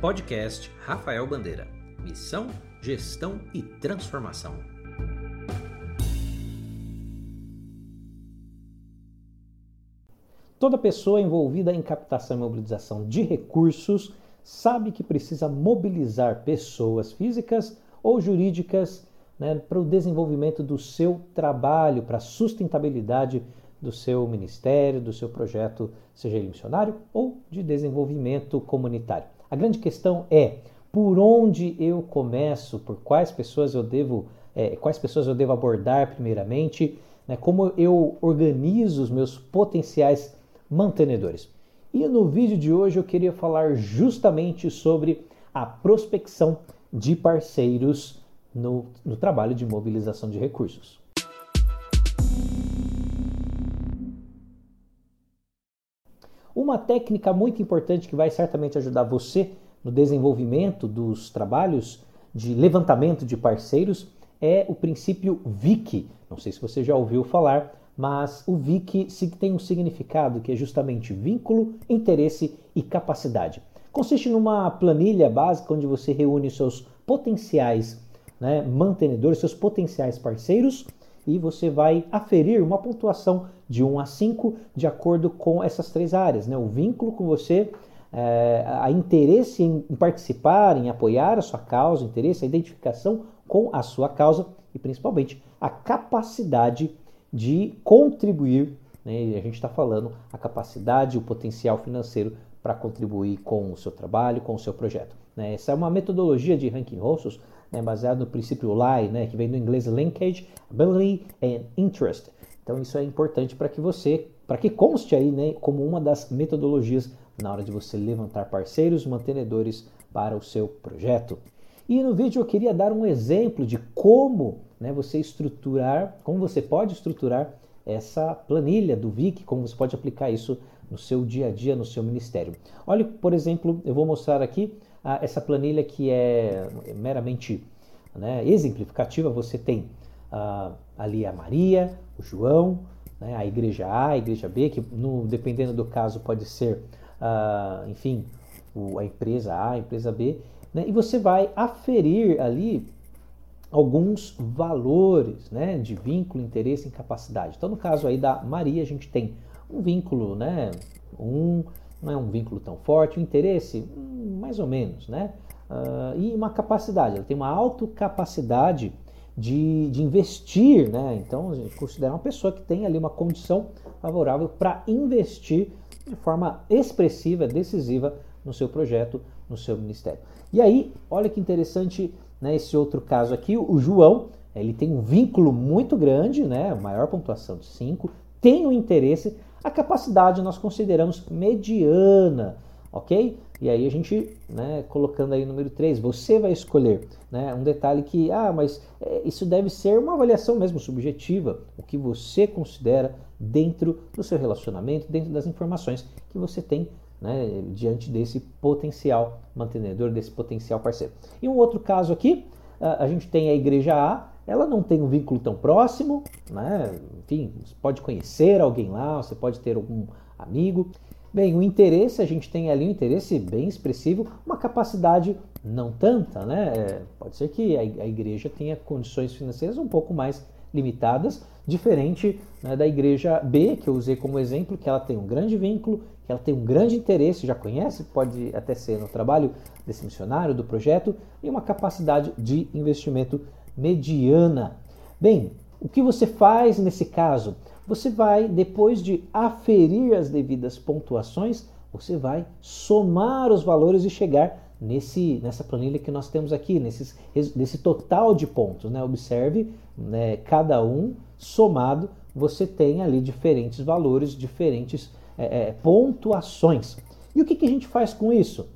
Podcast Rafael Bandeira. Missão, gestão e transformação. Toda pessoa envolvida em captação e mobilização de recursos sabe que precisa mobilizar pessoas físicas ou jurídicas né, para o desenvolvimento do seu trabalho, para a sustentabilidade do seu ministério, do seu projeto, seja ele missionário ou de desenvolvimento comunitário. A grande questão é por onde eu começo, por quais pessoas eu devo, é, quais pessoas eu devo abordar primeiramente, né, como eu organizo os meus potenciais mantenedores. E no vídeo de hoje eu queria falar justamente sobre a prospecção de parceiros no, no trabalho de mobilização de recursos. Uma técnica muito importante que vai certamente ajudar você no desenvolvimento dos trabalhos de levantamento de parceiros é o princípio VIC. Não sei se você já ouviu falar, mas o VIC tem um significado que é justamente vínculo, interesse e capacidade. Consiste numa planilha básica onde você reúne seus potenciais né, mantenedores, seus potenciais parceiros e você vai aferir uma pontuação de 1 a 5 de acordo com essas três áreas, né? O vínculo com você, é, a interesse em participar, em apoiar a sua causa, interesse, a identificação com a sua causa e principalmente a capacidade de contribuir. Né? A gente está falando a capacidade, o potencial financeiro para contribuir com o seu trabalho, com o seu projeto. Né? Essa é uma metodologia de ranking Rossos né, baseado no princípio LAI, né, que vem do inglês Linkage, Ability and Interest. Então isso é importante para que você, para que conste aí né, como uma das metodologias na hora de você levantar parceiros mantenedores para o seu projeto. E no vídeo eu queria dar um exemplo de como né, você estruturar, como você pode estruturar essa planilha do VIC, como você pode aplicar isso no seu dia a dia, no seu ministério. Olha, por exemplo, eu vou mostrar aqui ah, essa planilha que é meramente né, exemplificativa, você tem ah, ali a Maria, o João, né, a igreja A, a igreja B, que no, dependendo do caso pode ser, ah, enfim, o, a empresa A, a empresa B, né, e você vai aferir ali alguns valores né, de vínculo, interesse e capacidade. Então, no caso aí da Maria, a gente tem um vínculo, né, um não é um vínculo tão forte, o interesse, hum, mais ou menos, né? Uh, e uma capacidade, ela tem uma autocapacidade de, de investir, né? Então a gente considera uma pessoa que tem ali uma condição favorável para investir de forma expressiva, decisiva no seu projeto, no seu ministério. E aí, olha que interessante né, esse outro caso aqui, o João, ele tem um vínculo muito grande, né, maior pontuação de 5, tem o um interesse, a capacidade nós consideramos mediana, ok? E aí a gente, né, colocando aí o número 3, você vai escolher. Né, um detalhe que, ah, mas é, isso deve ser uma avaliação mesmo subjetiva, o que você considera dentro do seu relacionamento, dentro das informações que você tem né, diante desse potencial mantenedor, desse potencial parceiro. E um outro caso aqui, a gente tem a igreja A, ela não tem um vínculo tão próximo, né? enfim, você pode conhecer alguém lá, você pode ter algum amigo. Bem, o interesse, a gente tem ali um interesse bem expressivo, uma capacidade não tanta, né? É, pode ser que a igreja tenha condições financeiras um pouco mais limitadas, diferente né, da igreja B, que eu usei como exemplo, que ela tem um grande vínculo, que ela tem um grande interesse, já conhece, pode até ser no trabalho desse missionário, do projeto, e uma capacidade de investimento mediana. Bem, o que você faz nesse caso? Você vai, depois de aferir as devidas pontuações, você vai somar os valores e chegar nesse, nessa planilha que nós temos aqui, nesses, nesse total de pontos. Né? Observe, né, cada um somado, você tem ali diferentes valores, diferentes é, é, pontuações. E o que, que a gente faz com isso?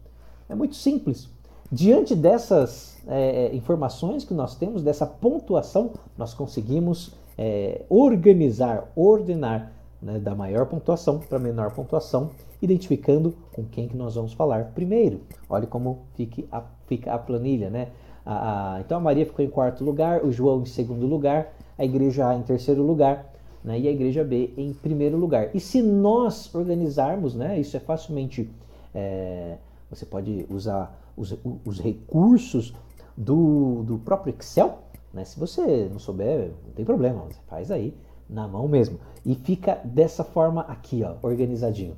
É muito simples. Diante dessas é, é, informações que nós temos, dessa pontuação, nós conseguimos é, organizar, ordenar né, da maior pontuação para menor pontuação, identificando com quem que nós vamos falar primeiro. Olha como fica a, fica a planilha, né? A, a, então a Maria ficou em quarto lugar, o João em segundo lugar, a igreja A em terceiro lugar né, e a igreja B em primeiro lugar. E se nós organizarmos, né, isso é facilmente é, você pode usar os, os recursos do, do próprio Excel. Né? Se você não souber, não tem problema, você faz aí na mão mesmo. E fica dessa forma aqui, ó, organizadinho.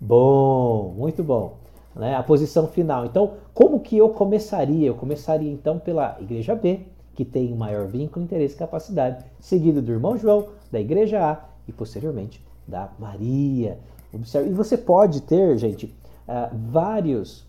Bom, muito bom. Né? A posição final. Então, como que eu começaria? Eu começaria então pela igreja B, que tem o maior vínculo, interesse e capacidade, seguido do irmão João, da igreja A e posteriormente da Maria. Observe. E você pode ter, gente, uh, vários,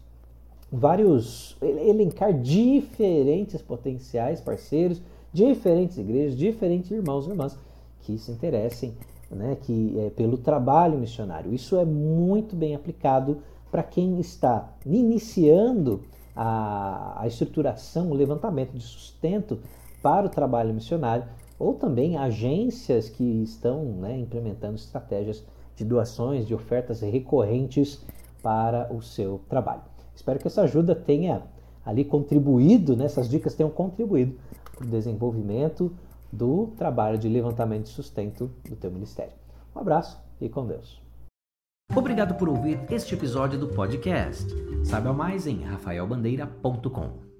vários, elencar diferentes potenciais parceiros, diferentes igrejas, diferentes irmãos e irmãs que se interessem né, que, é, pelo trabalho missionário. Isso é muito bem aplicado para quem está iniciando a, a estruturação, o levantamento de sustento para o trabalho missionário, ou também agências que estão né, implementando estratégias de doações, de ofertas recorrentes para o seu trabalho. Espero que essa ajuda tenha ali contribuído, né, essas dicas tenham contribuído para o desenvolvimento do trabalho de levantamento de sustento do teu ministério. Um abraço e com Deus. Obrigado por ouvir este episódio do podcast. Saiba mais em rafaelbandeira.com.